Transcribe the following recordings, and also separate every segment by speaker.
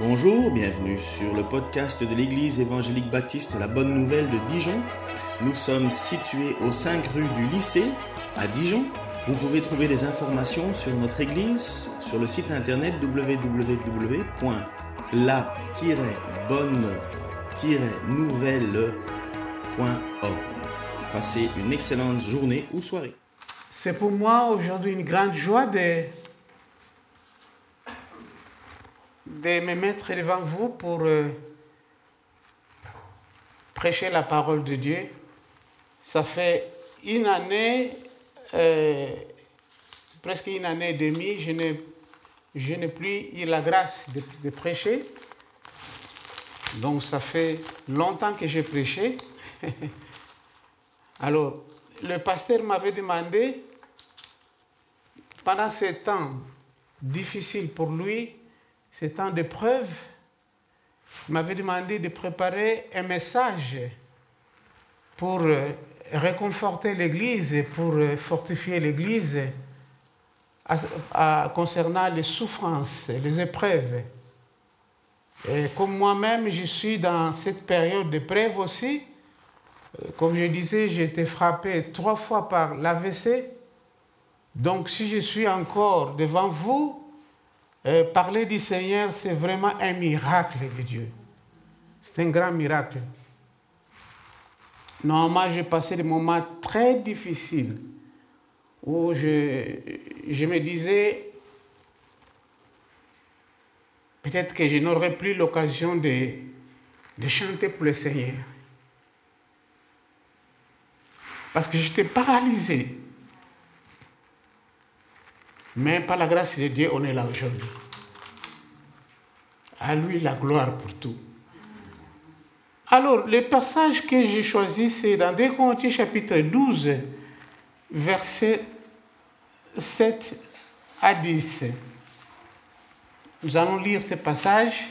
Speaker 1: Bonjour, bienvenue sur le podcast de l'Église évangélique baptiste La Bonne Nouvelle de Dijon. Nous sommes situés aux 5 rues du lycée à Dijon. Vous pouvez trouver des informations sur notre Église sur le site internet www.la-bonne-nouvelle.org. Passez une excellente journée ou soirée.
Speaker 2: C'est pour moi aujourd'hui une grande joie de de me mettre devant vous pour euh, prêcher la parole de Dieu. Ça fait une année, euh, presque une année et demie, je n'ai, je n'ai plus eu la grâce de, de, prêcher. Donc ça fait longtemps que j'ai prêché. Alors, le pasteur m'avait demandé, pendant ce temps difficile pour lui, ces temps d'épreuve, il m'avait demandé de préparer un message pour euh, réconforter l'Église et pour euh, fortifier l'Église concernant les souffrances les épreuves. Et comme moi-même, je suis dans cette période d'épreuve aussi, euh, comme je disais, j'ai été frappé trois fois par l'AVC. Donc si je suis encore devant vous, euh, parler du Seigneur, c'est vraiment un miracle de Dieu. C'est un grand miracle. Normalement, j'ai passé des moments très difficiles où je, me disais, peut-être que je n'aurai plus l'occasion de, de chanter pour le Seigneur. Parce que j'étais paralysé. Mais par la grâce de Dieu, on est là aujourd'hui. À lui la gloire pour tout. Alors, le passage que j'ai choisi, c'est dans 2 Corinthiens chapitre 12, versets 7 à 10. Nous allons lire ce passage.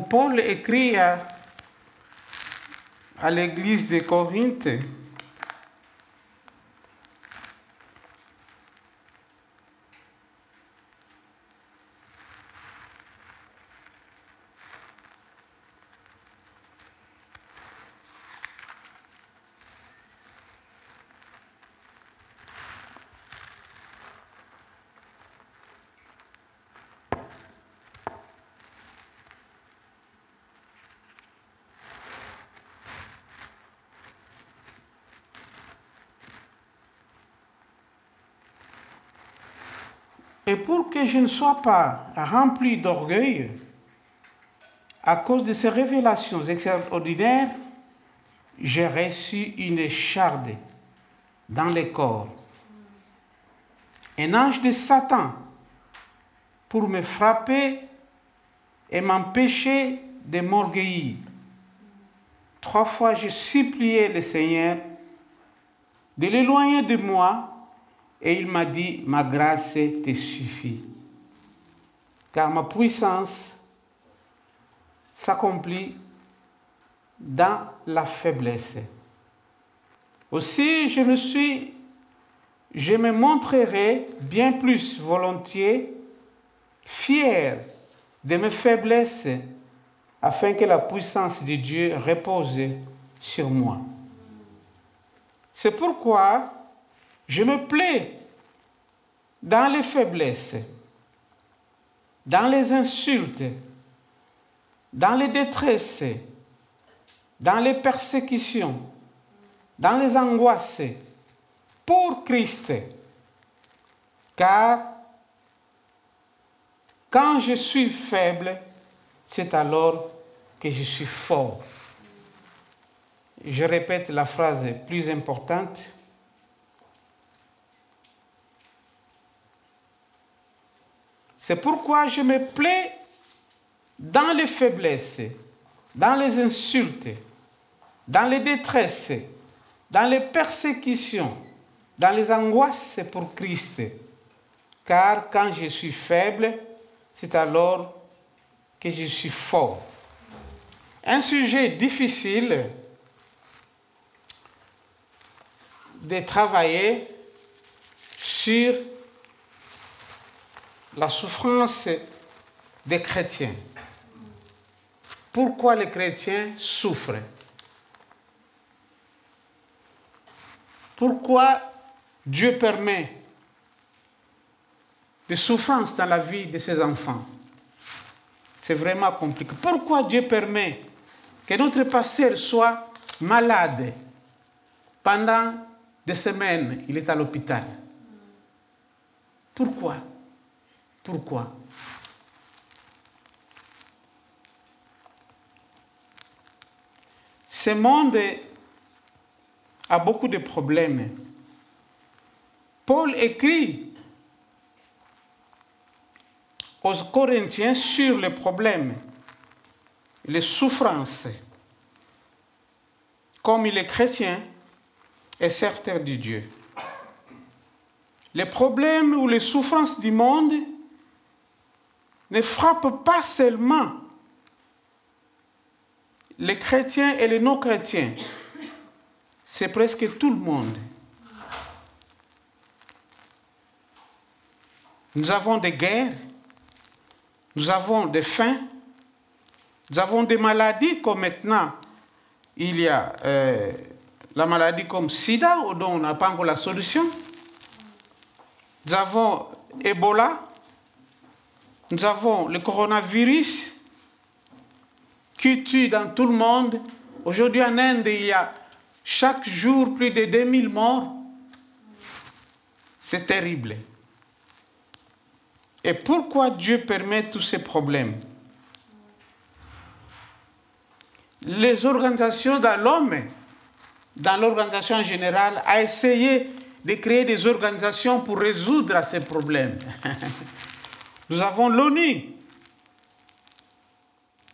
Speaker 2: Paul écrit à, à l'église de Corinthe, Et pour que je ne sois pas rempli d'orgueil, à cause de ces révélations extraordinaires, j'ai reçu une écharde dans le corps. Un ange de Satan pour me frapper et m'empêcher de m'orgueillir. Trois fois, j'ai supplié le Seigneur de l'éloigner de moi et il m'a dit, ma grâce te suffit, car ma puissance s'accomplit dans la faiblesse. Aussi, je me suis, je me montrerai bien plus volontiers fier de mes faiblesses afin que la puissance de Dieu repose sur moi. C'est pourquoi je me plais dans les faiblesses, dans les insultes, dans les détresses, dans les persécutions, dans les angoisses, pour Christ. Car quand je suis faible, c'est alors que je suis fort. Je répète la phrase plus importante C'est pourquoi je me plais dans les faiblesses, dans les insultes, dans les détresses, dans les persécutions, dans les angoisses pour Christ. Car quand je suis faible, c'est alors que je suis fort. Un sujet difficile de travailler sur la souffrance des chrétiens. Pourquoi les chrétiens souffrent? Pourquoi Dieu permet des souffrances dans la vie de ses enfants? C'est vraiment compliqué. Pourquoi Dieu permet que notre pasteur soit malade pendant des semaines, il est à l'hôpital. Pourquoi? Pourquoi? Ce monde a beaucoup de problèmes. Paul écrit aux Corinthiens sur les problèmes, les souffrances. Comme il est chrétien et serviteur de Dieu. Les problèmes ou les souffrances du monde ne frappent pas seulement les chrétiens et les non-chrétiens, c'est presque tout le monde. Nous avons des guerres, nous avons des faim, nous avons des maladies comme maintenant il y a euh, la maladie comme SIDA dont on n'a pas encore la solution. Nous avons Ebola, nous avons le coronavirus qui tue dans tout le monde. Aujourd'hui en Inde, il y a chaque jour plus de 2000 morts. C'est terrible. Et pourquoi Dieu permet tous ces problèmes? Les organisations dans l'homme, dans l'organisation en général, a essayé de créer des organisations pour résoudre ces problèmes. Nous avons l'ONU,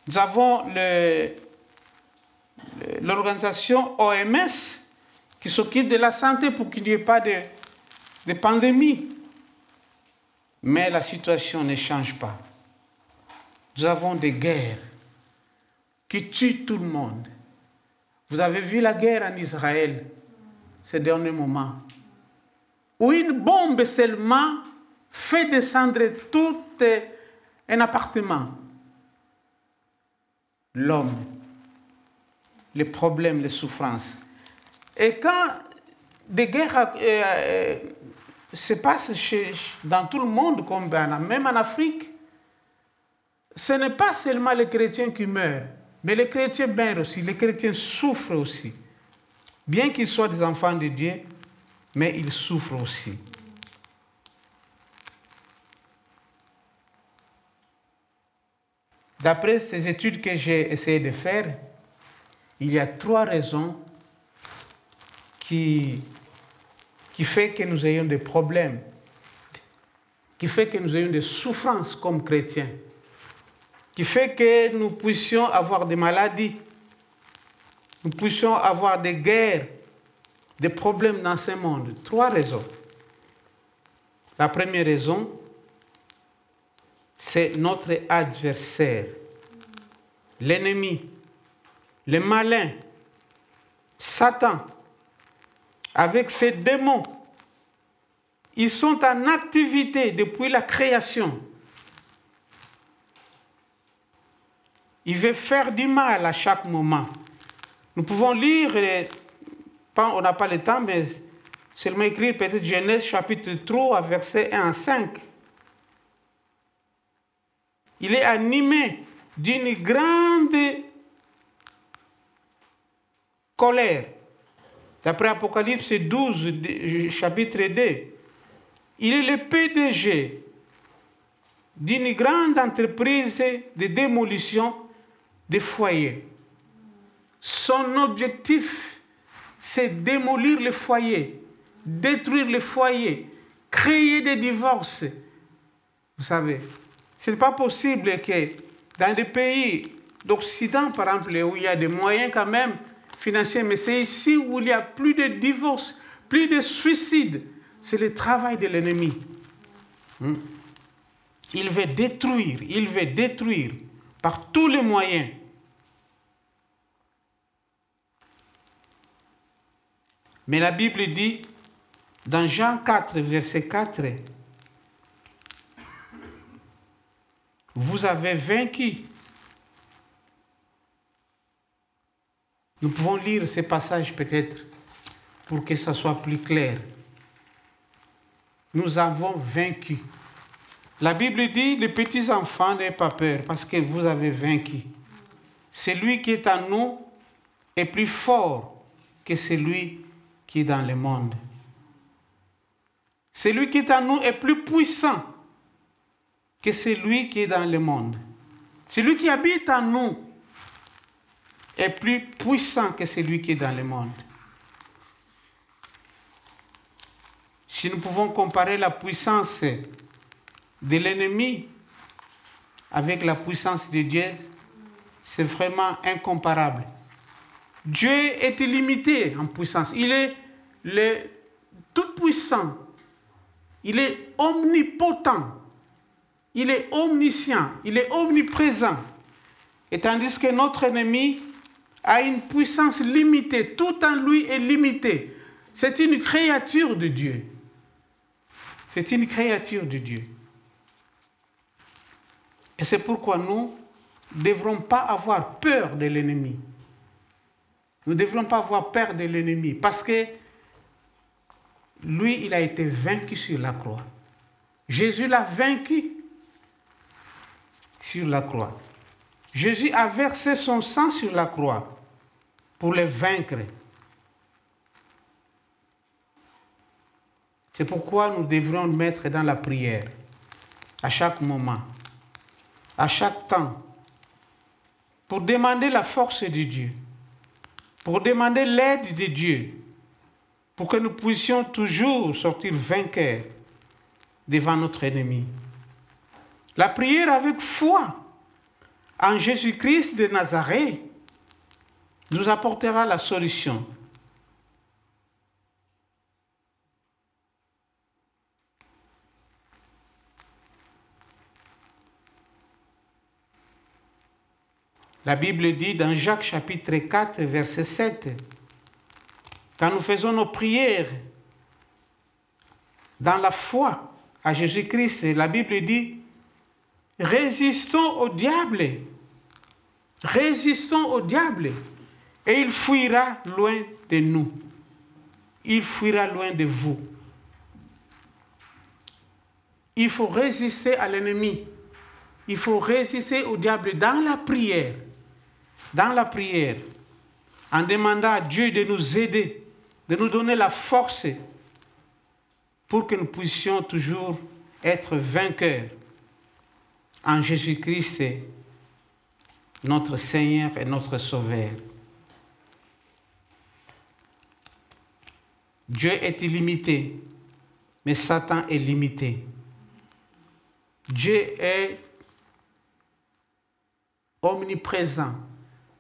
Speaker 2: nous avons l'organisation OMS qui s'occupe de la santé pour qu'il n'y ait pas de, pandémie. Mais la situation ne change pas. Nous avons des guerres qui tuent tout le monde. Vous avez vu la guerre en Israël ces derniers moments, où une bombe seulement fait descendre tout un appartement. L'homme, les problèmes, les souffrances. Et quand des guerres euh, euh, se passent chez, dans tout le monde, comme même en Afrique, ce n'est pas seulement les chrétiens qui meurent, mais les chrétiens meurent aussi, les chrétiens souffrent aussi. Bien qu'ils soient des enfants de Dieu, mais ils souffrent aussi. D'après ces études que j'ai essayé de faire, il y a trois raisons qui, font que nous ayons des problèmes, qui font que nous ayons des souffrances comme chrétiens, qui fait que nous puissions avoir des maladies, nous puissions avoir des guerres, des problèmes dans ce monde. Trois raisons. La première raison, c'est notre adversaire, l'ennemi, le malin, Satan, avec ses démons. Ils sont en activité depuis la création. Il veut faire du mal à chaque moment. Nous pouvons lire, on n'a pas le temps, mais seulement écrire peut-être Genèse chapitre 3, verset 1 à 5 il est animé d'une grande colère. D'après Apocalypse 12, chapitre 2, il est le PDG d'une grande entreprise de démolition des foyers. Son objectif, c'est démolir les foyers, détruire les foyers, créer des divorces, Vous savez, ce n'est pas possible que dans des pays d'Occident, par exemple, où il y a des moyens quand même financiers, mais c'est ici où il y a plus de divorces, plus de suicides. C'est le travail de l'ennemi. Hmm. Il veut détruire, il veut détruire par tous les moyens. Mais la Bible dit, dans Jean 4, verset 4, vous avez vaincu. Nous pouvons lire ces passages peut-être pour que ça soit plus clair. Nous avons vaincu. La Bible dit, les petits enfants, n'ayez pas peur parce que vous avez vaincu. Celui qui est en nous est plus fort que celui qui est dans le monde. Celui qui est en nous est plus puissant que celui qui est dans le monde. Celui qui habite en nous est plus puissant que celui qui est dans le monde. Si nous pouvons comparer la puissance de l'ennemi avec la puissance de Dieu, c'est vraiment incomparable. Dieu est illimité en puissance. Il est le tout-puissant. Il est omnipotent. Il est omniscient. Il est omniprésent. Et tandis que notre ennemi a une puissance limitée. Tout en lui est limité. C'est une créature de Dieu. C'est une créature de Dieu. Et c'est pourquoi nous ne devrons pas avoir peur de l'ennemi. Nous ne devrons pas avoir peur de l'ennemi parce que lui, il a été vaincu sur la croix. Jésus l'a vaincu sur la croix. Jésus a versé son sang sur la croix pour le vaincre. C'est pourquoi nous devrons mettre dans la prière à chaque moment, à chaque temps, pour demander la force de Dieu, pour demander l'aide de Dieu, pour que nous puissions toujours sortir vainqueurs devant notre ennemi. La prière avec foi en Jésus-Christ de Nazareth nous apportera la solution. La Bible dit dans Jacques chapitre 4, verset 7, quand nous faisons nos prières dans la foi à Jésus-Christ, la Bible dit, résistons au diable, résistons au diable, et il fuira loin de nous, il fuira loin de vous. Il faut résister à l'ennemi, il faut résister au diable dans la prière. Dans la prière, en demandant à Dieu de nous aider, de nous donner la force pour que nous puissions toujours être vainqueurs en Jésus-Christ, notre Seigneur et notre Sauveur. Dieu est illimité, mais Satan est limité. Dieu est omniprésent,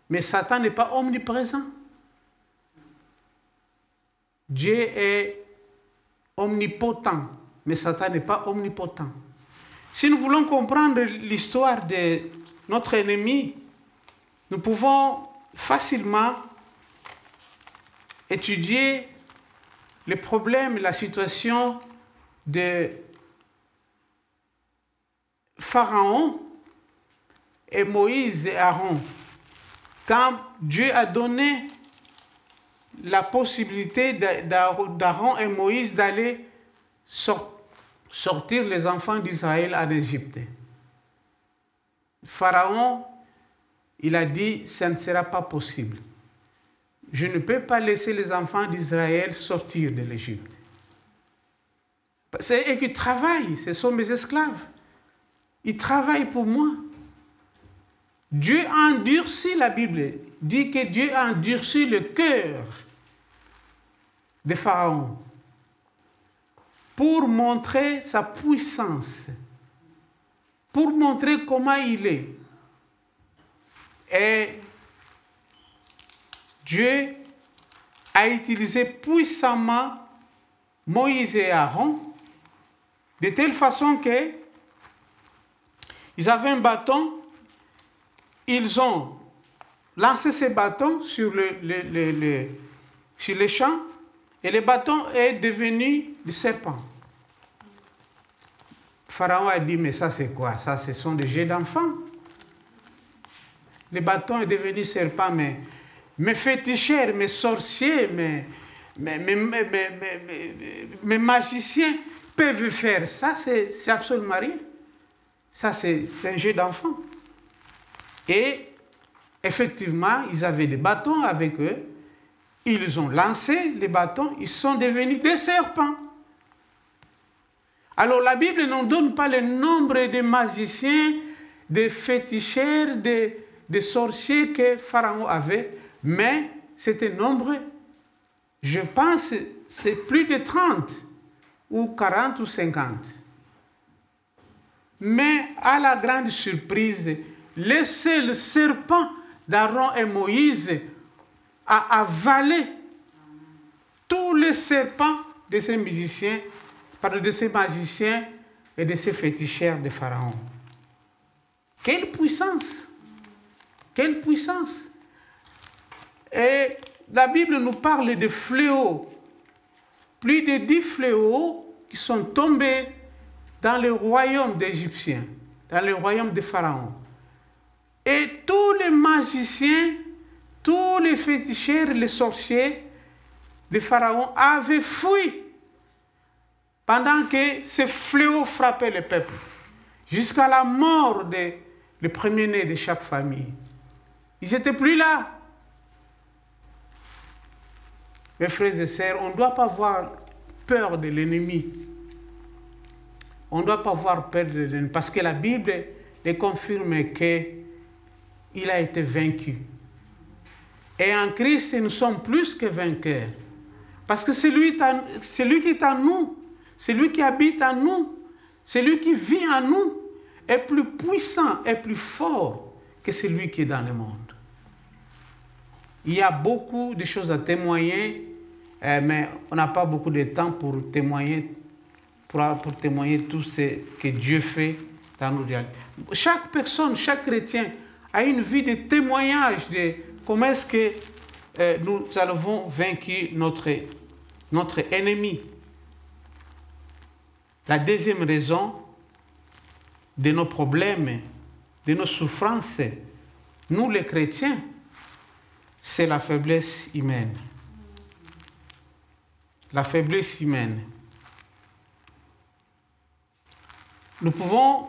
Speaker 2: mais Satan n'est pas omniprésent. Dieu est omnipotent, mais Satan n'est pas omnipotent. Si nous voulons comprendre l'histoire de notre ennemi, nous pouvons facilement étudier les problèmes, la situation de Pharaon et Moïse et Aaron. Quand Dieu a donné la possibilité d'Aaron et Moïse d'aller sortir les enfants d'Israël en Égypte. Pharaon, il a dit, ça ne sera pas possible. Je ne peux pas laisser les enfants d'Israël sortir de l'Égypte. C'est eux qui travaillent, ce sont mes esclaves. Ils travaillent pour moi. Dieu a endurci, la Bible dit que Dieu a endurci le cœur de Pharaon pour montrer sa puissance pour montrer comment il est. Et Dieu a utilisé puissamment Moïse et Aaron de telle façon que ils avaient un bâton, ils ont lancé ces bâtons sur, le, sur les champs et le bâton est devenu du serpent. Pharaon a dit, mais ça c'est quoi? Ça, ce sont des jets d'enfants. Le bâton est devenu serpent, mais mes féticheurs, mes sorciers, mes, mes, mes, magiciens peuvent faire ça, c'est absolument rien. Ça, c'est un jeu d'enfant. Et effectivement, ils avaient des bâtons avec eux. Ils ont lancé les bâtons, ils sont devenus des serpents. Alors la Bible ne donne pas le nombre de magiciens, de féticheurs, de, sorciers que Pharaon avait, mais c'était nombreux. Je pense c'est plus de 30 ou 40 ou 50. Mais à la grande surprise, le seul serpent d'Aaron et Moïse a avalé tous les serpents de ces musiciens, pardon, de ces magiciens et de ces féticheurs de Pharaon. Quelle puissance! Quelle puissance! Et la Bible nous parle de fléaux. Plus de dix fléaux qui sont tombés dans le royaume d'Égyptiens, dans le royaume de Pharaon. Et tous les magiciens, tous les féticheurs, les sorciers de Pharaon avaient fui pendant que ces fléaux frappaient le peuple, jusqu'à la mort des premiers-nés de chaque famille. Ils n'étaient plus là. Mes frères et sœurs, on ne doit pas avoir peur de l'ennemi. On ne doit pas avoir peur de l'ennemi parce que la Bible les confirme qu'il a été vaincu. Et en Christ, nous sommes plus que vainqueurs. Parce que c'est lui qui est en nous, c'est lui qui habite en nous, c'est lui qui vit en nous, est plus puissant et plus fort que celui qui est dans le monde. Il y a beaucoup de choses à témoigner euh, mais on n'a pas beaucoup de temps pour témoigner, pour, pour, témoigner tout ce que Dieu fait dans nos réalités. Chaque personne, chaque chrétien a une vie de témoignage de comment est-ce que euh, nous avons vaincu notre, notre ennemi. La deuxième raison de nos problèmes, de nos souffrances, nous les chrétiens, c'est la faiblesse humaine la faiblesse humaine. Nous pouvons,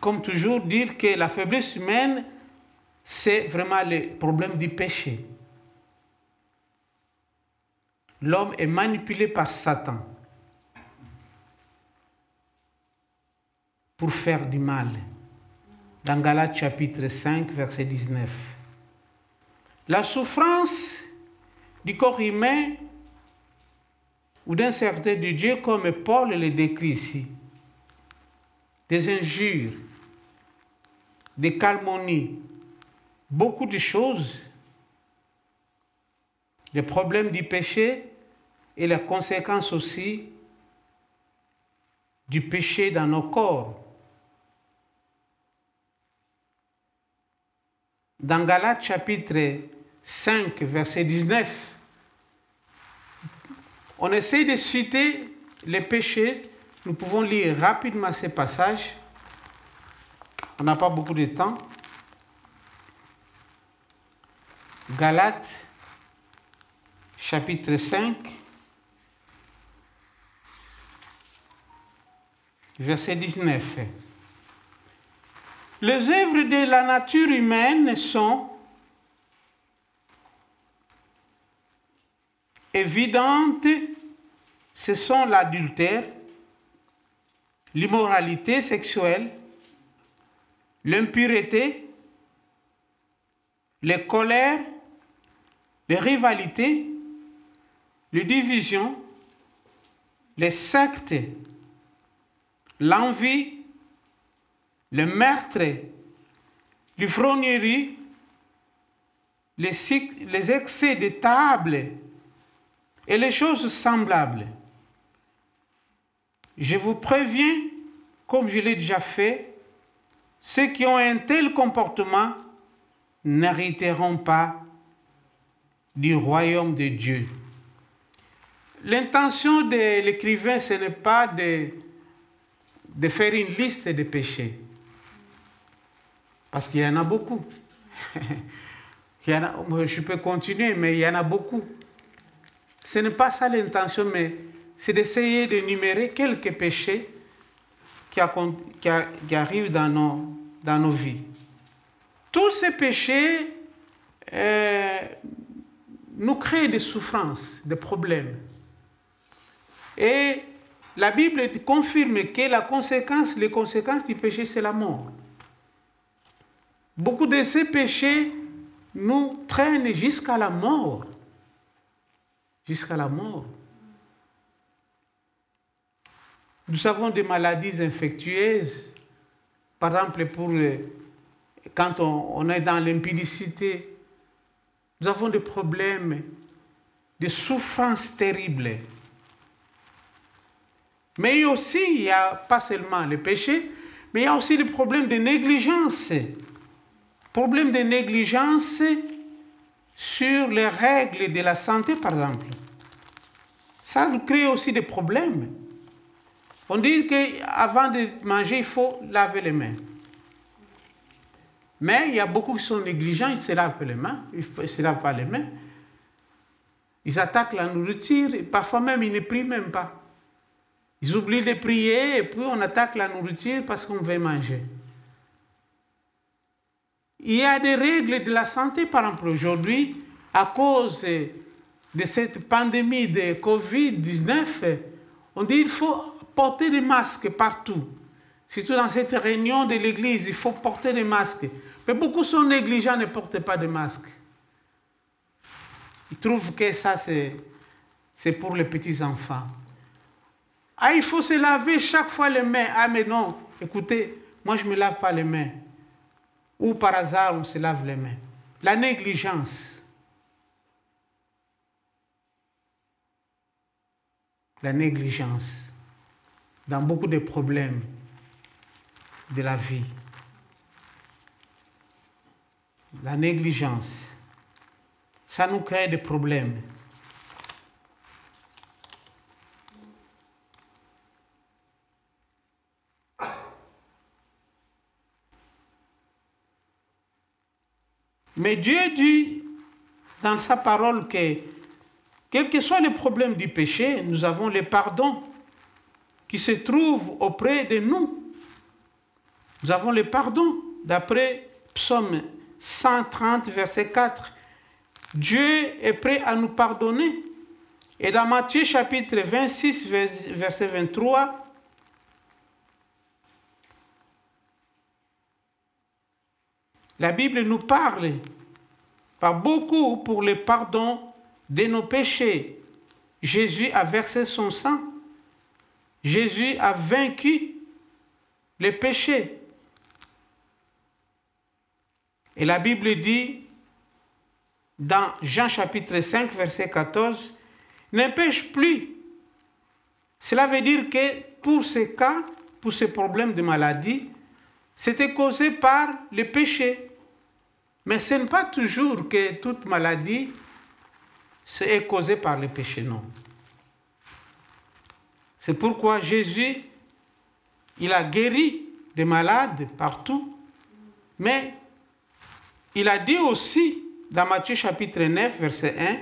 Speaker 2: comme toujours, dire que la faiblesse humaine, c'est vraiment le problème du péché. L'homme est manipulé par Satan pour faire du mal. Dans Galates chapitre 5, verset 19. La souffrance du corps humain ou d'un certain de Dieu comme Paul le décrit ici. Des injures, des calmonies, beaucoup de choses, les problèmes du péché et les conséquences aussi du péché dans nos corps. Dans Galates chapitre 5, verset 19, on essaie de citer les péchés. Nous pouvons lire rapidement ces passages. On n'a pas beaucoup de temps. Galates, chapitre 5, verset 19. Les œuvres de la nature humaine sont évidentes, ce sont l'adultère, l'immoralité sexuelle, l'impureté, les colères, les rivalités, les divisions, les sectes, l'envie, le meurtre, l'ivrognerie, les, les excès de table et les choses semblables. Je vous préviens, comme je l'ai déjà fait, ceux qui ont un tel comportement n'hériteront pas du royaume de Dieu. L'intention de l'écrivain, ce n'est pas de, de faire une liste de péchés, parce qu'il y en a beaucoup. je peux continuer, mais il y en a beaucoup. Ce n'est pas ça l'intention, mais c'est d'essayer d'énumérer quelques péchés qui, arrivent dans nos, dans nos vies. Tous ces péchés euh, nous créent des souffrances, des problèmes. Et la Bible confirme que la conséquence, les conséquences du péché, c'est la mort. Beaucoup de ces péchés nous traînent jusqu'à la mort. Jusqu'à la mort. Nous avons des maladies infectieuses, par exemple quand on, est dans l'impudicité, nous avons des problèmes, des souffrances terribles. Mais aussi, il n'y a pas seulement le péché, mais il y a aussi des problèmes de négligence. Problèmes de négligence sur les règles de la santé, par exemple. Ça crée aussi des problèmes. On dit qu'avant de manger, il faut laver les mains. Mais il y a beaucoup qui sont négligents, ils ne se lavent les mains, ils ne se lavent pas les mains. Ils attaquent la nourriture et parfois même ils ne prient même pas. Ils oublient de prier et puis on attaque la nourriture parce qu'on veut manger. Il y a des règles de la santé, par exemple, aujourd'hui, à cause de cette pandémie de Covid-19, on dit qu'il faut porter des masques partout. Surtout dans cette réunion de l'Église, il faut porter des masques. Mais beaucoup sont négligents, ne portent pas de masques. Ils trouvent que ça, c'est pour les petits-enfants. Ah, il faut se laver chaque fois les mains. Ah, mais non, écoutez, moi je ne me lave pas les mains. Ou par hasard, on se lave les mains. La négligence. La négligence dans beaucoup de problèmes de la vie. La négligence, ça nous crée des problèmes. Mais Dieu dit dans sa parole que, quels que soient les problèmes du péché, nous avons le pardon qui se trouve auprès de nous. Nous avons le pardon d'après Psaume 130, verset 4. Dieu est prêt à nous pardonner. Et dans Matthieu chapitre 26, verset 23, La Bible nous parle par beaucoup pour le pardon de nos péchés. Jésus a versé son sang. Jésus a vaincu les péchés. Et la Bible dit dans Jean chapitre 5, verset 14, ne pêche plus. Cela veut dire que pour ces cas, pour ces problèmes de maladie, c'était causé par le péché. Mais ce n'est pas toujours que toute maladie est causée par le péché, non. C'est pourquoi Jésus, il a guéri des malades partout, mais il a dit aussi dans Matthieu chapitre 9, verset 1,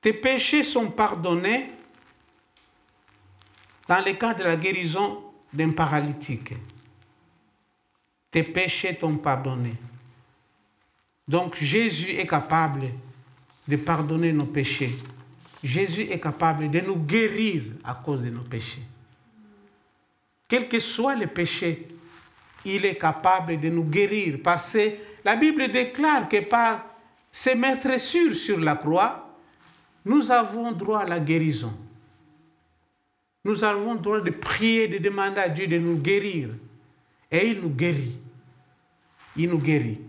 Speaker 2: tes péchés sont pardonnés dans le cas de la guérison d'un paralytique tes péchés t'ont pardonné. Donc Jésus est capable de pardonner nos péchés. Jésus est capable de nous guérir à cause de nos péchés. Quel que soit le péché, il est capable de nous guérir parce que la Bible déclare que par ses sûr sur la croix, nous avons droit à la guérison. nous avons droit de prier, de demander à Dieu de nous guérir. Et il nous guérit. Il nous guérit.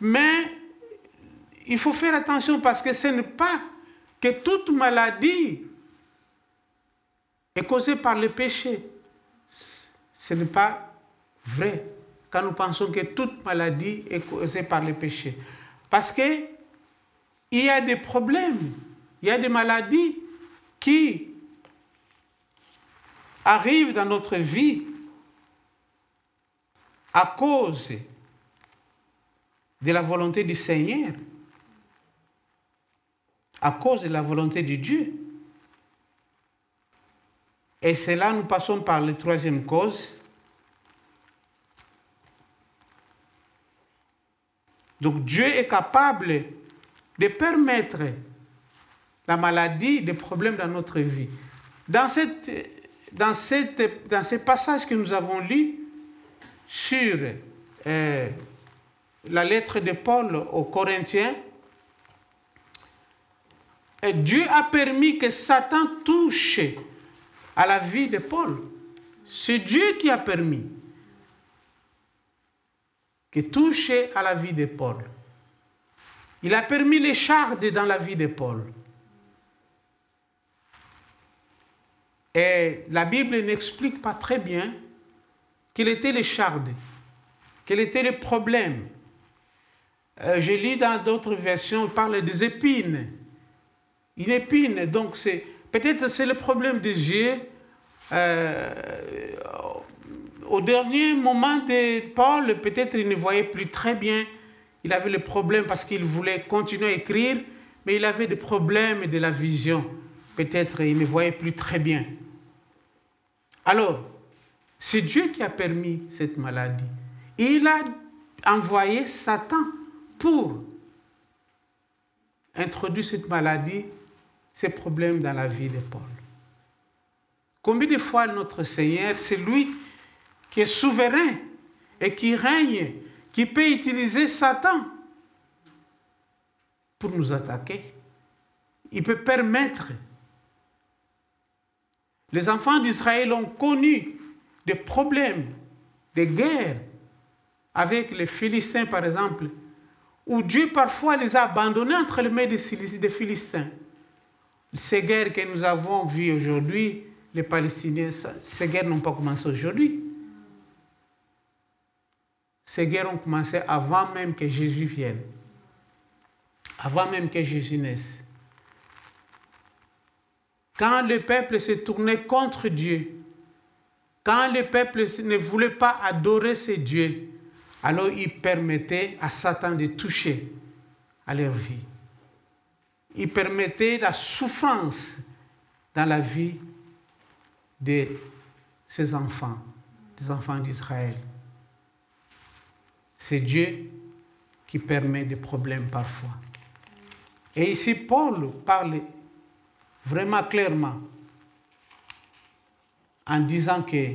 Speaker 2: Mais il faut faire attention parce que ce n'est pas que toute maladie est causée par le péché. Ce n'est pas vrai quand nous pensons que toute maladie est causée par le péché. Parce que il y a des problèmes, il y a des maladies qui arrivent dans notre vie à cause de la volonté du Seigneur, à cause de la volonté de Dieu. Et c'est là nous passons par la troisième cause. Donc Dieu est capable de permettre la maladie, des problèmes dans notre vie. Dans, cette, dans, ces passages que nous avons lus sur euh, la lettre de Paul aux Corinthiens, Dieu a permis que Satan touche à la vie de Paul. C'est Dieu qui a permis que touche à la vie de Paul. Il a permis les chardes dans la vie de Paul. Et la Bible n'explique pas très bien quels étaient les chardes, quel était le problème? Euh, je lis dans d'autres versions, il parle des épines. Une épine, donc c'est peut-être c'est le problème des yeux. Euh, au dernier moment de Paul, peut-être il ne voyait plus très bien. Il avait le problème parce qu'il voulait continuer à écrire, mais il avait des problèmes de la vision. Peut-être il ne voyait plus très bien. Alors, c'est Dieu qui a permis cette maladie. Il a envoyé Satan pour introduire cette maladie, ces problèmes dans la vie de Paul. Combien de fois notre Seigneur, c'est lui qui est souverain et qui règne, qui peut utiliser Satan pour nous attaquer. Il peut permettre. Les enfants d'Israël ont connu des problèmes, des guerres avec les Philistins, par exemple, où Dieu parfois les a abandonnés entre les mains des Philistins. Ces guerres que nous avons vues aujourd'hui, les Palestiniens, ces guerres n'ont pas commencé aujourd'hui. Ces guerres ont commencé avant même que Jésus vienne, avant même que Jésus naisse. Quand le peuple se tournait contre Dieu, quand le peuple ne voulait pas adorer ces dieux, alors il permettait à Satan de toucher à leur vie. Il permettait la souffrance dans la vie de ses enfants, des enfants d'Israël. C'est Dieu qui permet des problèmes parfois. Et ici, Paul parle vraiment clairement en disant que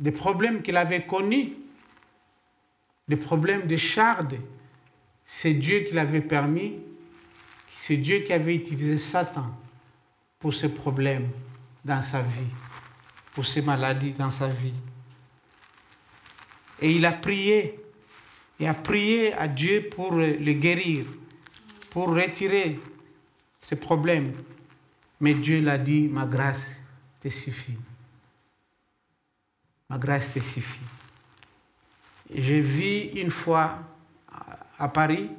Speaker 2: les problèmes qu'il avait connus, les problèmes de charde, c'est Dieu qui l'avait permis, c'est Dieu qui avait utilisé Satan pour ces problèmes dans sa vie, pour ces maladies dans sa vie. Et il a prié, et a prié à Dieu pour le guérir, pour retirer ses problèmes. Mais Dieu l'a dit, ma grâce te suffit. Ma grâce te suffit. J'ai vu une fois à Paris,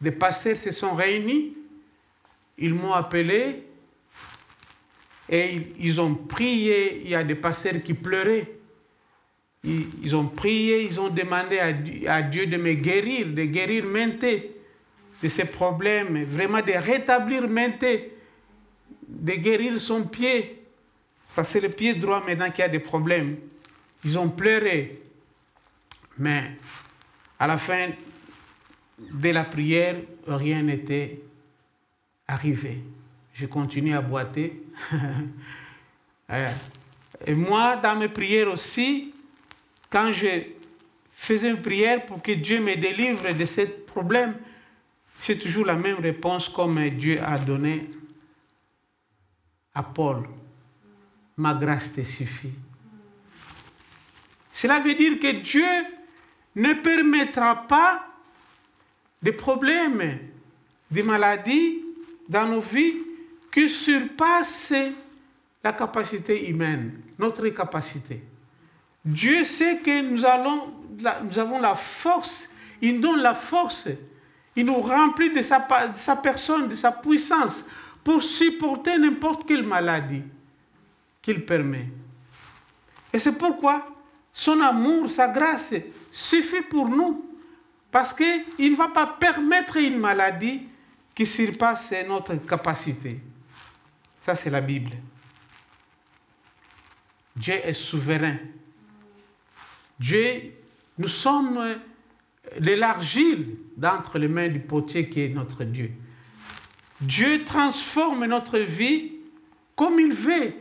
Speaker 2: des pasteurs se sont réunis, ils m'ont appelé et ils ont prié. Il y a des pasteurs qui pleuraient ils, ont prié, ils ont demandé à, Dieu de me guérir, de guérir Menté de ses problèmes, vraiment de rétablir Menté, de guérir son pied. Que c'est le pied droit maintenant qui a des problèmes. Ils ont pleuré. Mais à la fin de la prière, rien n'était arrivé. Je continue à boiter. Euh, et moi, dans mes prières aussi, quand je faisais une prière pour que Dieu me délivre de ce problème, c'est toujours la même réponse comme Dieu a donné à Paul, ma grâce te suffit. Cela veut dire que Dieu ne permettra pas des problèmes, des maladies dans nos vies qui surpassent la capacité humaine, notre capacité. Dieu sait que nous, avons la force, il nous donne la force, il nous remplit de sa personne, de sa puissance pour supporter n'importe quelle maladie qu'il permet. Et c'est pourquoi son amour, sa grâce suffit pour nous. Parce qu'il ne va pas permettre une maladie qui surpasse notre capacité. Ça, c'est la Bible. Dieu est souverain. Dieu, nous sommes l'argile d'entre les mains du potier qui est notre Dieu. Dieu transforme notre vie comme il veut.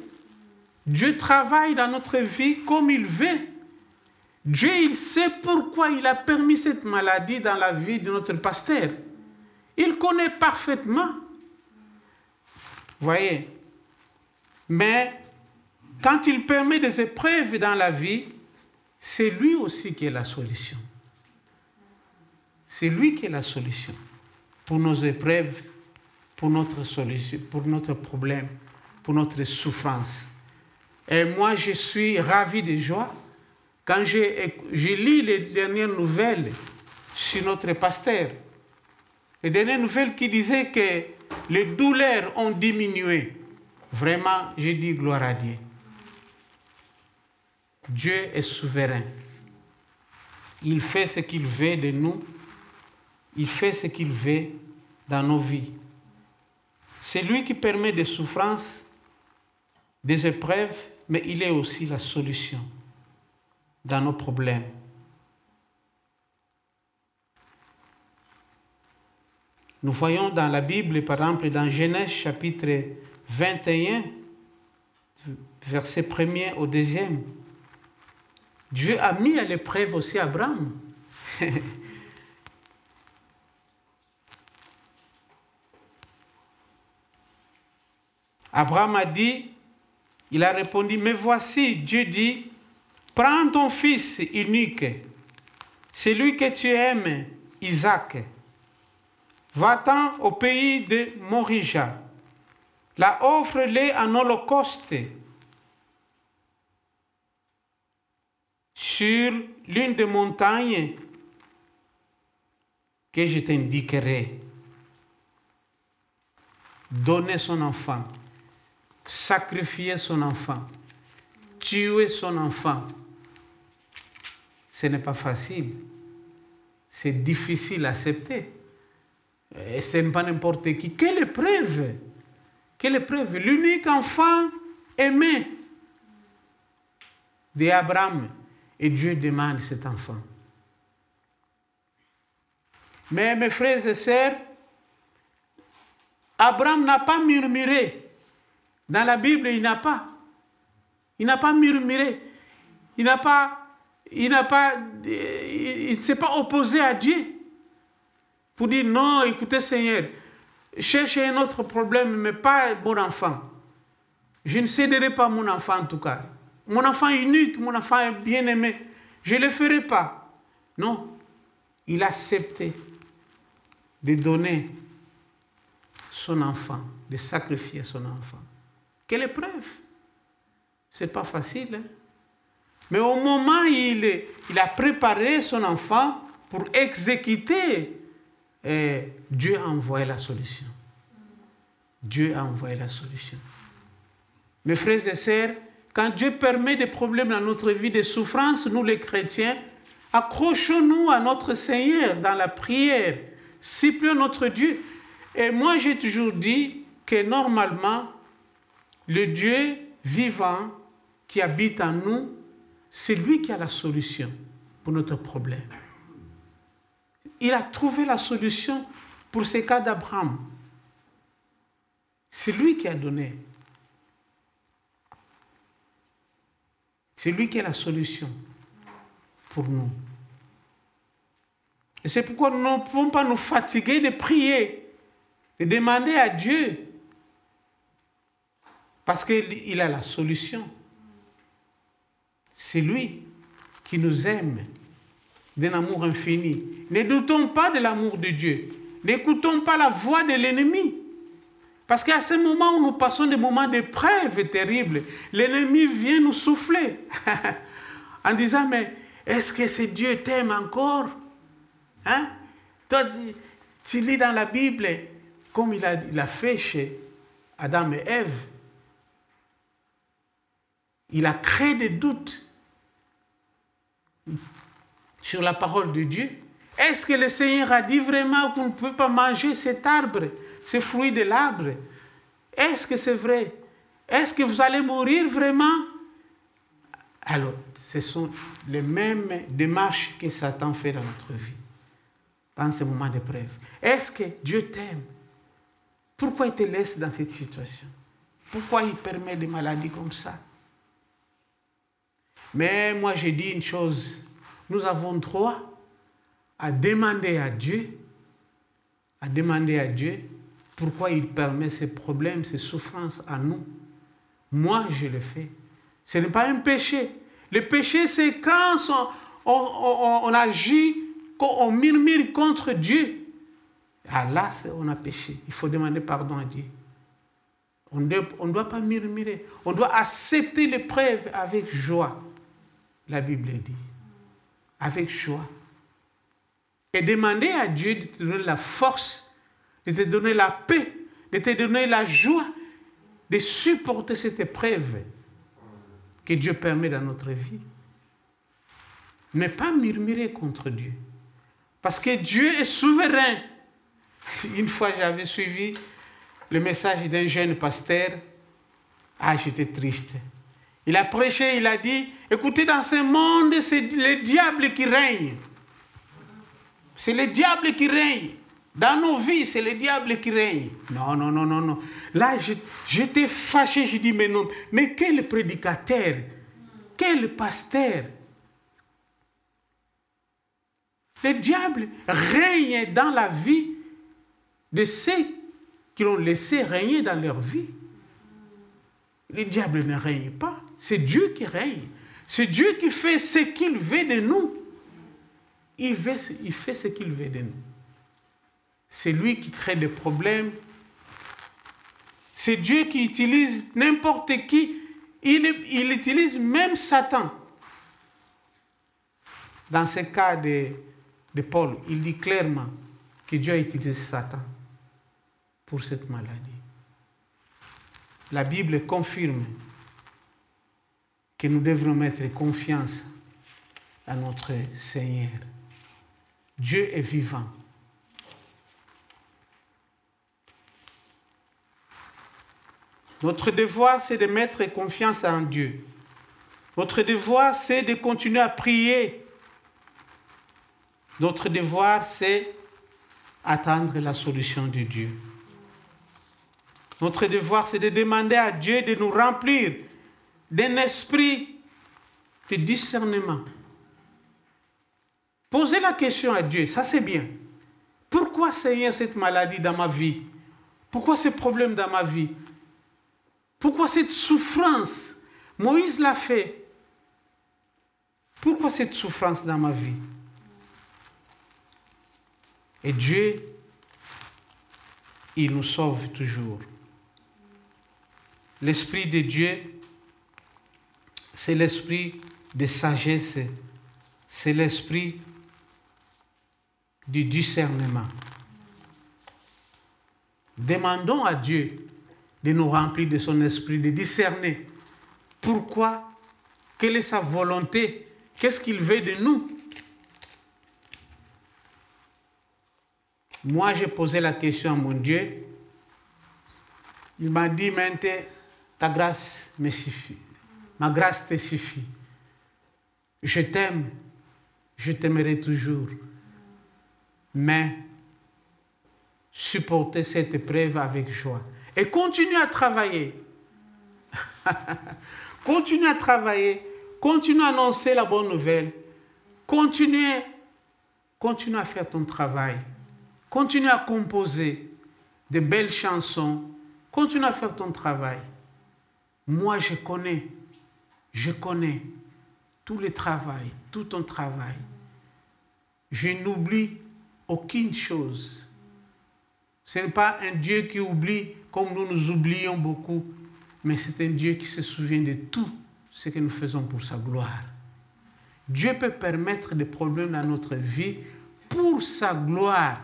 Speaker 2: Dieu travaille dans notre vie comme il veut. Dieu, il sait pourquoi il a permis cette maladie dans la vie de notre pasteur. Il connaît parfaitement. Voyez. Mais quand il permet des épreuves dans la vie, c'est lui aussi qui est la solution. C'est lui qui est la solution pour nos épreuves, pour notre solution, pour notre problème, pour notre souffrance. Et moi, je suis ravi de joie quand j'ai lu les dernières nouvelles sur notre pasteur. Les dernières nouvelles qui disaient que les douleurs ont diminué. Vraiment, j'ai dit gloire à Dieu. Dieu est souverain. Il fait ce qu'il veut de nous. Il fait ce qu'il veut dans nos vies. C'est lui qui permet des souffrances, des épreuves, mais il est aussi la solution dans nos problèmes. Nous voyons dans la Bible, par exemple, dans Genèse chapitre 21, verset 1er au deuxième, Dieu a mis à l'épreuve aussi Abraham. Abraham a dit, il a répondu, mais voici, Dieu dit, prends ton fils unique, celui que tu aimes, Isaac, va-t'en au pays de Morija, la offre-le en holocauste sur l'une des montagnes que je t'indiquerai. Donner son enfant, sacrifier son enfant, tuer son enfant, ce n'est pas facile. C'est difficile à accepter. Et ce n'est pas n'importe qui. Quelle épreuve? Quelle épreuve? L'unique enfant aimé d'Abraham. Et Dieu demande cet enfant. Mais mes frères et sœurs, Abraham n'a pas murmuré. Dans la Bible, il n'a pas. Il n'a pas murmuré. Il n'a pas. Il n'a pas. Il ne s'est pas opposé à Dieu. Pour dire non, écoutez Seigneur, cherchez un autre problème, mais pas mon enfant. Je ne céderai pas mon enfant en tout cas. Mon enfant unique, mon enfant bien-aimé, je ne le ferai pas. Non, il a accepté de donner son enfant, de sacrifier son enfant. Quelle épreuve C'est pas facile. Hein? Mais au moment où il, il a préparé son enfant pour exécuter, eh, Dieu a envoyé la solution. Dieu a envoyé la solution. Mes frères et sœurs, quand Dieu permet des problèmes dans notre vie, des souffrances, nous les chrétiens, accrochons-nous à notre Seigneur dans la prière, supplions notre Dieu. Et moi, j'ai toujours dit que normalement, le Dieu vivant qui habite en nous, c'est lui qui a la solution pour notre problème. Il a trouvé la solution pour ces cas d'Abraham. C'est lui qui a donné C'est lui qui est la solution pour nous. Et c'est pourquoi nous ne pouvons pas nous fatiguer de prier, de demander à Dieu. Parce qu'il a la solution. C'est lui qui nous aime d'un amour infini. Ne doutons pas de l'amour de Dieu. N'écoutons pas la voix de l'ennemi. Parce qu'à ce moment où nous passons des moments d'épreuve terribles, l'ennemi vient nous souffler en disant, mais est-ce que ce Dieu t'aime encore? Hein? Toi, tu lis dans la Bible comme il a, il a fait chez Adam et Ève. Il a créé des doutes sur la parole de Dieu. Est-ce que le Seigneur a dit vraiment qu'on ne peut pas manger cet arbre, ce fruit de l'arbre? Est-ce que c'est vrai? Est-ce que vous allez mourir vraiment? Alors, ce sont les mêmes démarches que Satan fait dans notre vie, dans ces moments d'épreuve. Est-ce que Dieu t'aime? Pourquoi il te laisse dans cette situation? Pourquoi il permet des maladies comme ça? Mais moi, j'ai dit une chose. Nous avons droit à demander à Dieu, à demander à Dieu pourquoi il permet ces problèmes, ces souffrances à nous. Moi, je le fais. Ce n'est pas un péché. Le péché, c'est quand on, agit, quand on murmure contre Dieu. Ah là, on a péché. Il faut demander pardon à Dieu. On ne doit pas murmurer. On doit accepter l'épreuve avec joie. La Bible dit. Avec joie. Et demander à Dieu de te donner la force, de te donner la paix, de te donner la joie de supporter cette épreuve que Dieu permet dans notre vie. Mais pas murmurer contre Dieu. Parce que Dieu est souverain. Une fois, j'avais suivi le message d'un jeune pasteur. Ah, j'étais triste. Il a prêché, il a dit, écoutez, dans ce monde, c'est le diable qui règne. C'est le diable qui règne. Dans nos vies, c'est le diable qui règne. Non, non, non, non, non. Là, j'étais fâché, je dis, mais non, mais quel prédicateur, quel pasteur. Le diable règne dans la vie de ceux qui l'ont laissé régner dans leur vie. Le diable ne règne pas. C'est Dieu qui règne. C'est Dieu qui fait ce qu'il veut de nous. Il, fait ce qu'il veut de nous. C'est lui qui crée des problèmes. C'est Dieu qui utilise n'importe qui. Il, il, utilise même Satan. Dans ce cas de, de Paul, il dit clairement que Dieu a utilisé Satan pour cette maladie. La Bible confirme que nous devons mettre confiance à notre Seigneur. Dieu est vivant. Notre devoir, c'est de mettre confiance en Dieu. Notre devoir, c'est de continuer à prier. Notre devoir, c'est attendre la solution de Dieu. Notre devoir, c'est de demander à Dieu de nous remplir d'un esprit de discernement. Posez la question à Dieu, ça c'est bien. Pourquoi Seigneur cette maladie dans ma vie? Pourquoi ces problèmes dans ma vie? Pourquoi cette souffrance? Moïse l'a fait. Pourquoi cette souffrance dans ma vie? Et Dieu, il nous sauve toujours. L'Esprit de Dieu, c'est l'esprit de sagesse, c'est l'esprit du discernement. Demandons à Dieu de nous remplir de son esprit, de discerner pourquoi, quelle est sa volonté, qu'est-ce qu'il veut de nous. Moi, j'ai posé la question à mon Dieu. Il m'a dit maintenant, ta grâce me suffit. Ma grâce te suffit. Je t'aime. Je t'aimerai toujours. Mais supporter cette épreuve avec joie. Et continue à travailler. continue à travailler. Continue à annoncer la bonne nouvelle. Continue, continue à faire ton travail. Continue à composer de belles chansons. Continue à faire ton travail. Moi, je connais, je connais tout le travail, tout ton travail. Je n'oublie aucune chose. Ce n'est pas un Dieu qui oublie comme nous nous oublions beaucoup, mais c'est un Dieu qui se souvient de tout ce que nous faisons pour sa gloire. Dieu peut permettre des problèmes dans notre vie pour sa gloire.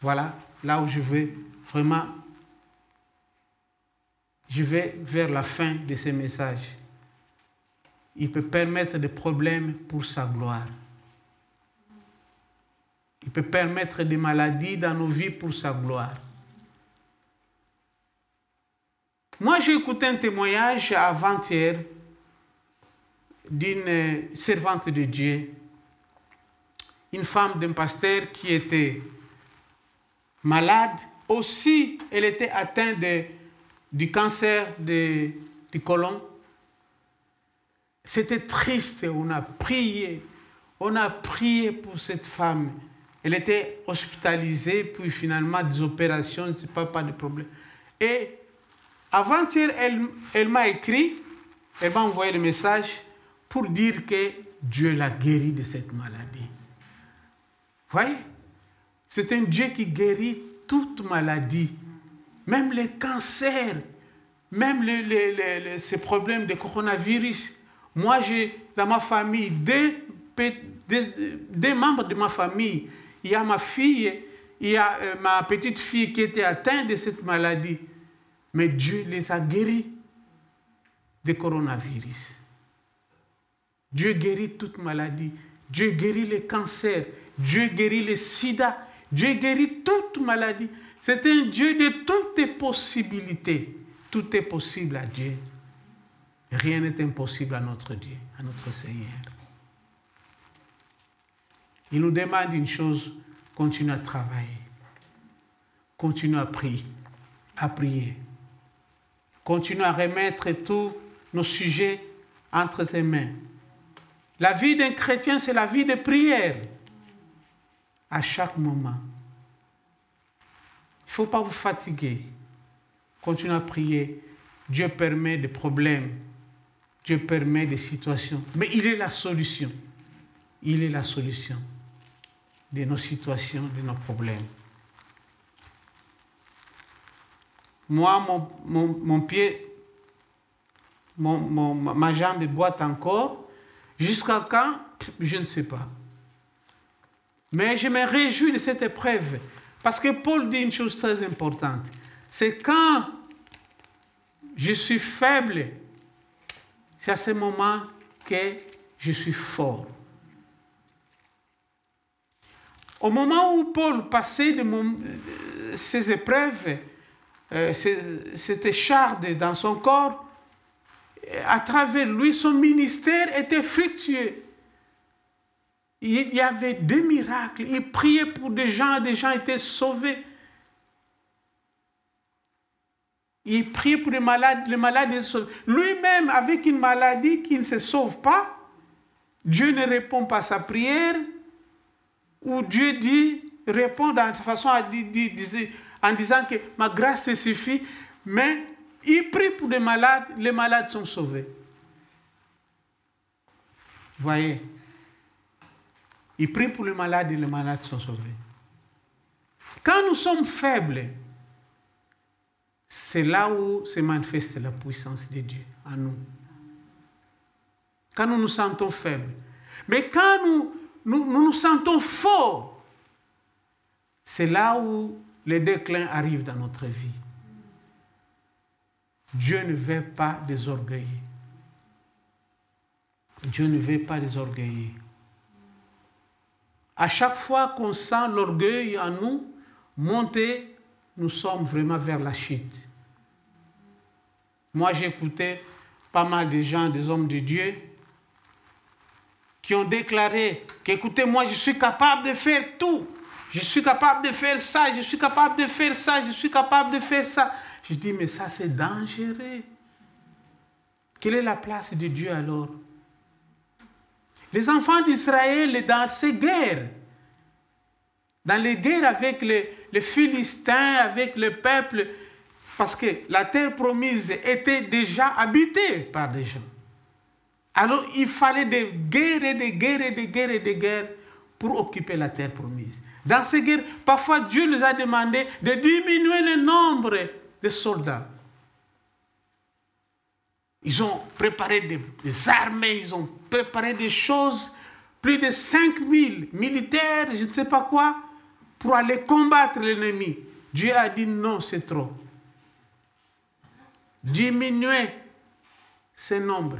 Speaker 2: Voilà là où je vais vraiment, je vais vers la fin de ce message. Il peut permettre des problèmes pour sa gloire. Il peut permettre des maladies dans nos vies pour sa gloire. Moi, j'ai écouté un témoignage avant-hier d'une servante de Dieu, une femme d'un pasteur qui était malade. Aussi, elle était atteinte du cancer du côlon. C'était triste, on a prié, on a prié pour cette femme. Elle était hospitalisée, puis finalement des opérations, pas, pas de problème. Et avant-hier, elle, elle m'a écrit, elle m'a envoyé le message pour dire que Dieu l'a guéri de cette maladie. Voyez? C'est un Dieu qui guérit toute maladie, même les cancers, même les, les, les, ces problèmes de coronavirus. Moi, j'ai dans ma famille deux, membres de ma famille. Il y a ma fille, il y a euh, ma petite fille qui était atteinte de cette maladie. Mais Dieu les a guéris du coronavirus. Dieu guérit toute maladie. Dieu guérit les cancers. Dieu guérit le sida. Dieu guérit toute maladie. C'est un Dieu de toutes les possibilités. Tout est possible à Dieu. Rien n'est impossible à notre Dieu, à notre Seigneur. Il nous demande une chose, continue à travailler. Continue à prier. À prier. Continue à remettre tous nos sujets entre ses mains. La vie d'un chrétien, c'est la vie de prière. À chaque moment. Il ne faut pas vous fatiguer. Continuez à prier. Dieu permet des problèmes. Permet des situations. Mais il est la solution. Il est la solution de nos situations, de nos problèmes. Moi, mon, mon, mon pied, mon, ma jambe boite encore. Jusqu'à quand? Je ne sais pas. Mais je me réjouis de cette épreuve. Parce que Paul dit une chose très importante. C'est quand je suis faible, c'est à ce moment que je suis fort. Au moment où Paul passait de mon, ces épreuves, euh, cette dans son corps, à travers lui, son ministère était fructueux. Il y avait des miracles. Il priait pour des gens, des gens étaient sauvés. Il priait pour les malades, les malades. Lui-même, avec une maladie qui ne se sauve pas, Dieu ne répond pas à sa prière, ou Dieu dit, répond de façon en disant que ma grâce te suffit, mais il prie pour des malades, les malades sont sauvés. Voyez, il prie pour les malades et les malades sont sauvés. Quand nous sommes faibles, c'est là où se manifeste la puissance de Dieu en nous. Quand nous nous sentons faibles. Mais quand nous nous, sentons forts, c'est là où les déclins arrivent dans notre vie. Dieu ne veut pas des orgueils. Dieu ne veut pas des orgueils. À chaque fois qu'on sent l'orgueil en nous monter, nous sommes vraiment vers la chute. Moi, j'écoutais pas mal de gens, des hommes de Dieu, qui ont déclaré qu'écoutez, moi, je suis capable de faire tout. Je suis capable de faire ça, je suis capable de faire ça, je suis capable de faire ça. Je dis, mais ça c'est dangereux. Quelle est la place de Dieu alors? Les enfants d'Israël, dans ces guerres, dans les guerres avec les, Philistins, avec le peuple, parce que la terre promise était déjà habitée par des gens. Alors il fallait des guerres et des guerres et des guerres et des guerres pour occuper la terre promise. Dans ces guerres, parfois Dieu nous a demandé de diminuer le nombre de soldats. Ils ont préparé des, armées, ils ont préparé des choses, plus de 5000 militaires, je ne sais pas quoi, pour aller combattre l'ennemi. Dieu a dit non, c'est trop. Diminuez ce nombre.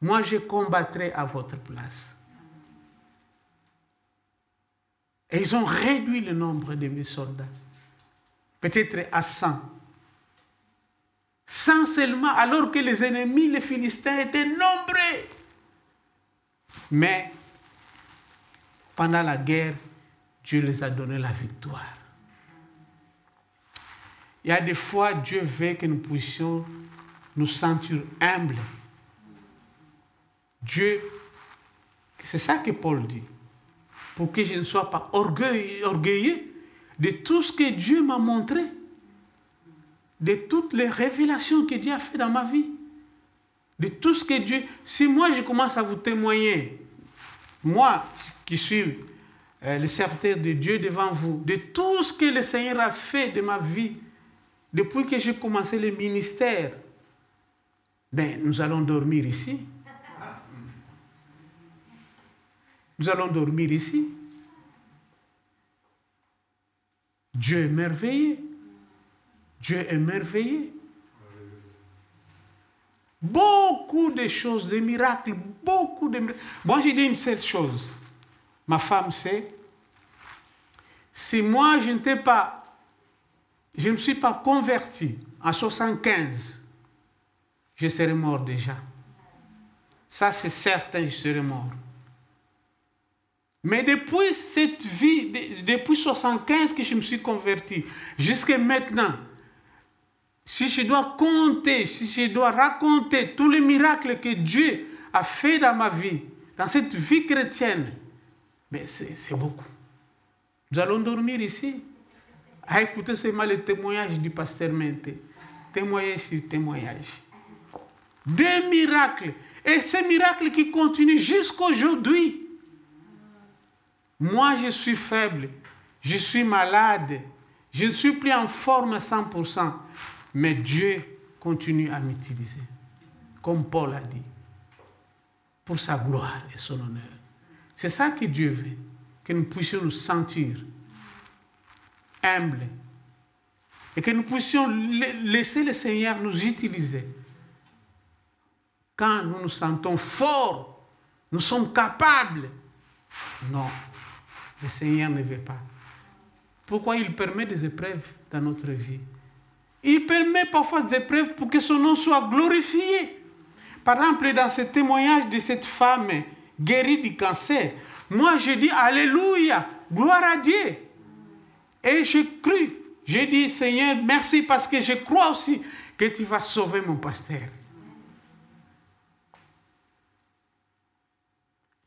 Speaker 2: Moi, je combattrai à votre place. Et ils ont réduit le nombre de mes soldats, peut-être à 100. 100 seulement, alors que les ennemis, les Philistins, étaient nombreux. Mais pendant la guerre, Dieu les a donné la victoire. Il y a des fois, Dieu veut que nous puissions nous sentir humbles. Dieu, c'est ça que Paul dit pour que je ne sois pas orgueilleux de tout ce que Dieu m'a montré, de toutes les révélations que Dieu a fait dans ma vie, de tout ce que Dieu... Si moi je commence à vous témoigner, moi qui suis le serviteur de Dieu devant vous, de tout ce que le Seigneur a fait de ma vie, depuis que j'ai commencé le ministère, ben, nous allons dormir ici. Nous allons dormir ici. Dieu est merveilleux. Dieu est merveilleux. Beaucoup de choses, des miracles, beaucoup de miracles. Moi, j'ai dit une seule chose. Ma femme sait. Si moi, je ne me suis pas converti en 75, je serais mort déjà. Ça, c'est certain, je serais mort. Mais depuis cette vie, depuis 75 que je me suis converti, jusqu'à maintenant, si je dois compter, si je dois raconter tous les miracles que Dieu a fait dans ma vie, dans cette vie chrétienne, c'est beaucoup. Nous allons dormir ici, à écouter seulement les témoignages du pasteur Mente. Témoignage sur témoignage. Deux miracles. Et ces miracles qui continuent jusqu'aujourd'hui. Moi, je suis faible, je suis malade, je ne suis plus en forme à 100%, mais Dieu continue à m'utiliser, comme Paul a dit, pour sa gloire et son honneur. C'est ça que Dieu veut, que nous puissions nous sentir humbles et que nous puissions laisser le Seigneur nous utiliser. Quand nous nous sentons forts, nous sommes capables. Non, le Seigneur ne veut pas. Pourquoi il permet des épreuves dans notre vie? Il permet parfois des épreuves pour que son nom soit glorifié. Par exemple, dans ce témoignage de cette femme guérie du cancer, moi je dis Alléluia, gloire à Dieu. Et j'ai cru, j'ai dit Seigneur, merci parce que je crois aussi que tu vas sauver mon pasteur.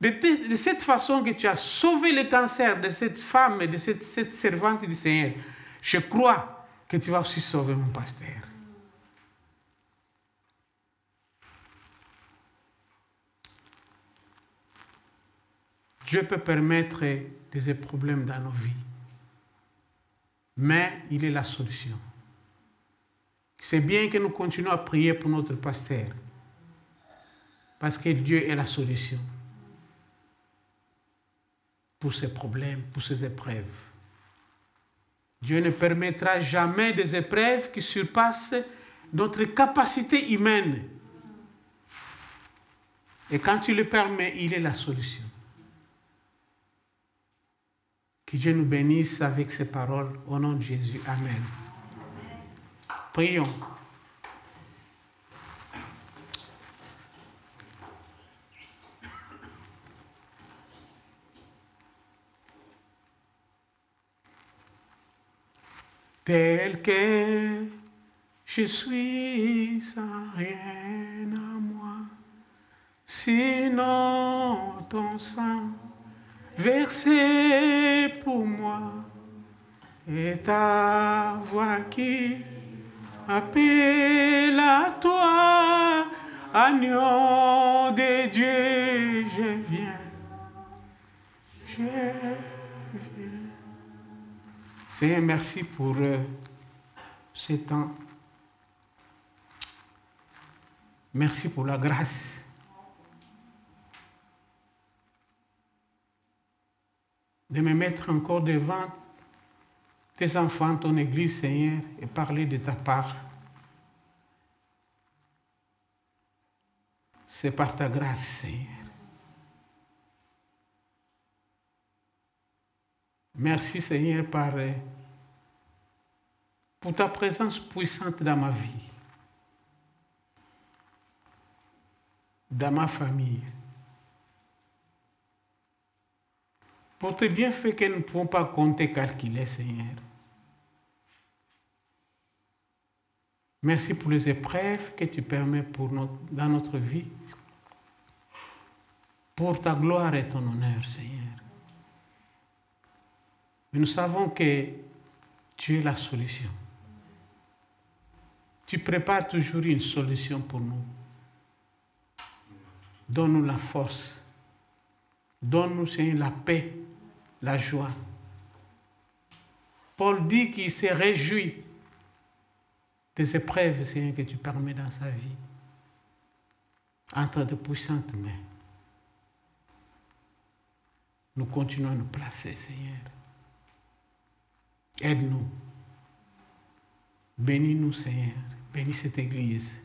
Speaker 2: De, cette façon que tu as sauvé le cancer de cette femme et de cette servante du Seigneur, je crois que tu vas aussi sauver mon pasteur. Dieu peut permettre des problèmes dans nos vies, mais il est la solution. C'est bien que nous continuons à prier pour notre pasteur, parce que Dieu est la solution pour ces problèmes, pour ces épreuves. Dieu ne permettra jamais des épreuves qui surpassent notre capacité humaine. Et quand tu le permets, il est la solution. Que Dieu nous bénisse avec ces paroles. Au nom de Jésus. Amen. Prions. tel que je suis sans rien à moi, sinon ton sang versé pour moi et ta voix qui appelle à toi, agneau de Dieu, je viens. Je viens. Seigneur, merci pour euh, ce temps. Merci pour la grâce. De me mettre encore devant tes enfants, ton Église, Seigneur, et parler de ta part. C'est par ta grâce, Seigneur. Merci, Seigneur, par, pour ta présence puissante dans ma vie, dans ma famille. Pour tes bienfaits que nous ne pouvons pas compter, calculer, Seigneur. Merci pour les épreuves que tu permets pour dans notre vie, pour ta gloire et ton honneur, Seigneur. Mais nous savons que tu es la solution. Tu prépares toujours une solution pour nous. Donne-nous la force. Donne-nous, Seigneur, la paix la joie. Paul dit qu'il s'est réjoui des épreuves, Seigneur, que tu permets dans sa vie, entre de puissantes mains. Nous continuons à nous placer, Seigneur. Aide-nous. Bénis-nous, Seigneur. Bénis cette Église.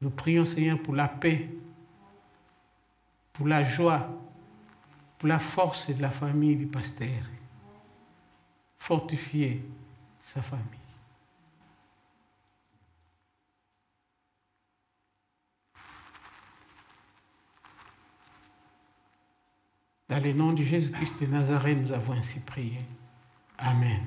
Speaker 2: Nous prions, Seigneur, pour la paix pour la joie, pour la force de la famille du pasteur. Fortifier sa famille. Dans le nom de Jésus-Christ de Nazareth, nous avons ainsi prié. Amen.